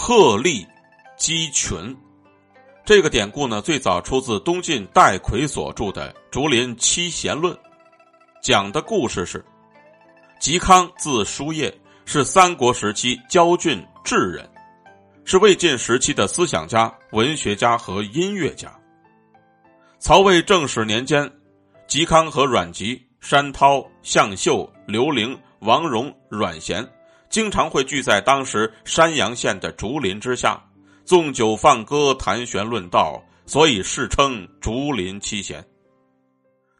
鹤立鸡群。这个典故呢，最早出自东晋戴逵所著的《竹林七贤论》，讲的故事是：嵇康字叔夜，是三国时期焦郡智人，是魏晋时期的思想家、文学家和音乐家。曹魏正始年间，嵇康和阮籍、山涛、向秀、刘伶、王戎、阮咸，经常会聚在当时山阳县的竹林之下。纵酒放歌，谈玄论道，所以世称竹林七贤。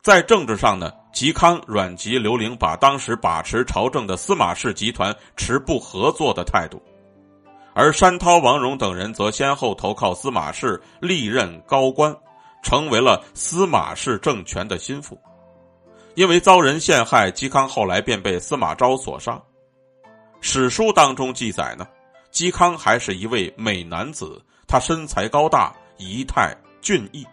在政治上呢，嵇康、阮籍、刘伶把当时把持朝政的司马氏集团持不合作的态度，而山涛、王戎等人则先后投靠司马氏，历任高官，成为了司马氏政权的心腹。因为遭人陷害，嵇康后来便被司马昭所杀。史书当中记载呢。嵇康还是一位美男子，他身材高大，仪态俊逸。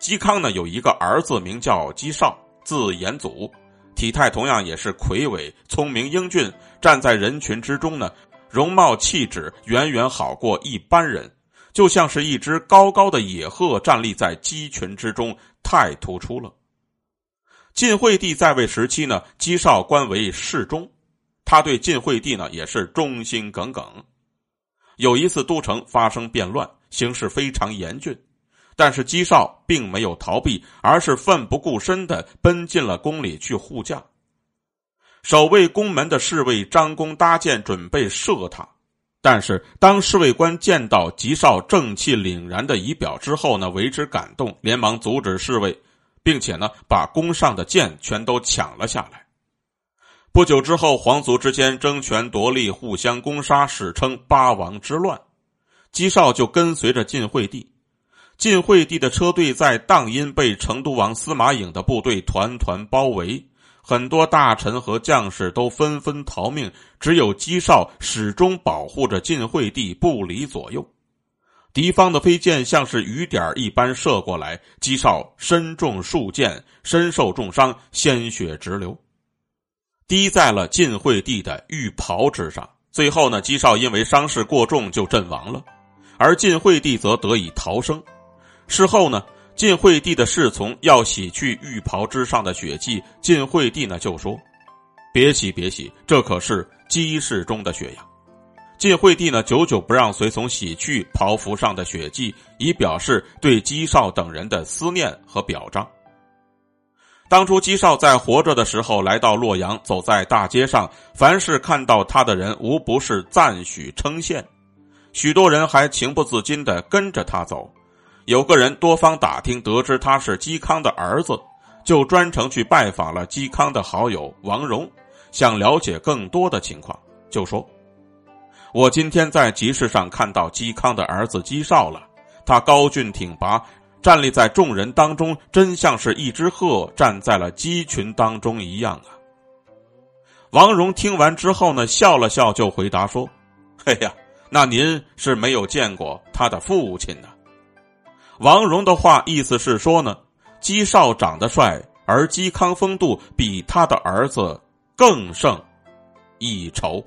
嵇康呢有一个儿子，名叫嵇绍，字延祖，体态同样也是魁伟、聪明、英俊，站在人群之中呢，容貌气质远远好过一般人，就像是一只高高的野鹤站立在鸡群之中，太突出了。晋惠帝在位时期呢，嵇绍官为侍中。他对晋惠帝呢也是忠心耿耿。有一次都城发生变乱，形势非常严峻，但是嵇绍并没有逃避，而是奋不顾身的奔进了宫里去护驾。守卫宫门的侍卫张弓搭箭准备射他，但是当侍卫官见到嵇绍正气凛然的仪表之后呢，为之感动，连忙阻止侍卫，并且呢把弓上的箭全都抢了下来。不久之后，皇族之间争权夺利，互相攻杀，史称八王之乱。姬少就跟随着晋惠帝。晋惠帝的车队在荡阴被成都王司马颖的部队团团包围，很多大臣和将士都纷纷逃命，只有姬少始终保护着晋惠帝不离左右。敌方的飞箭像是雨点一般射过来，姬少身中数箭，身受重伤，鲜血直流。滴在了晋惠帝的玉袍之上。最后呢，嵇绍因为伤势过重就阵亡了，而晋惠帝则得以逃生。事后呢，晋惠帝的侍从要洗去玉袍之上的血迹，晋惠帝呢就说：“别洗，别洗，这可是姬氏中的血呀。”晋惠帝呢久久不让随从洗去袍服上的血迹，以表示对嵇绍等人的思念和表彰。当初嵇绍在活着的时候，来到洛阳，走在大街上，凡是看到他的人，无不是赞许称羡，许多人还情不自禁的跟着他走。有个人多方打听，得知他是嵇康的儿子，就专程去拜访了嵇康的好友王戎，想了解更多的情况，就说：“我今天在集市上看到嵇康的儿子嵇绍了，他高俊挺拔。”站立在众人当中，真像是一只鹤站在了鸡群当中一样啊！王戎听完之后呢，笑了笑，就回答说：“ 嘿呀，那您是没有见过他的父亲呢。”王戎的话意思是说呢，嵇绍长得帅，而嵇康风度比他的儿子更胜一筹。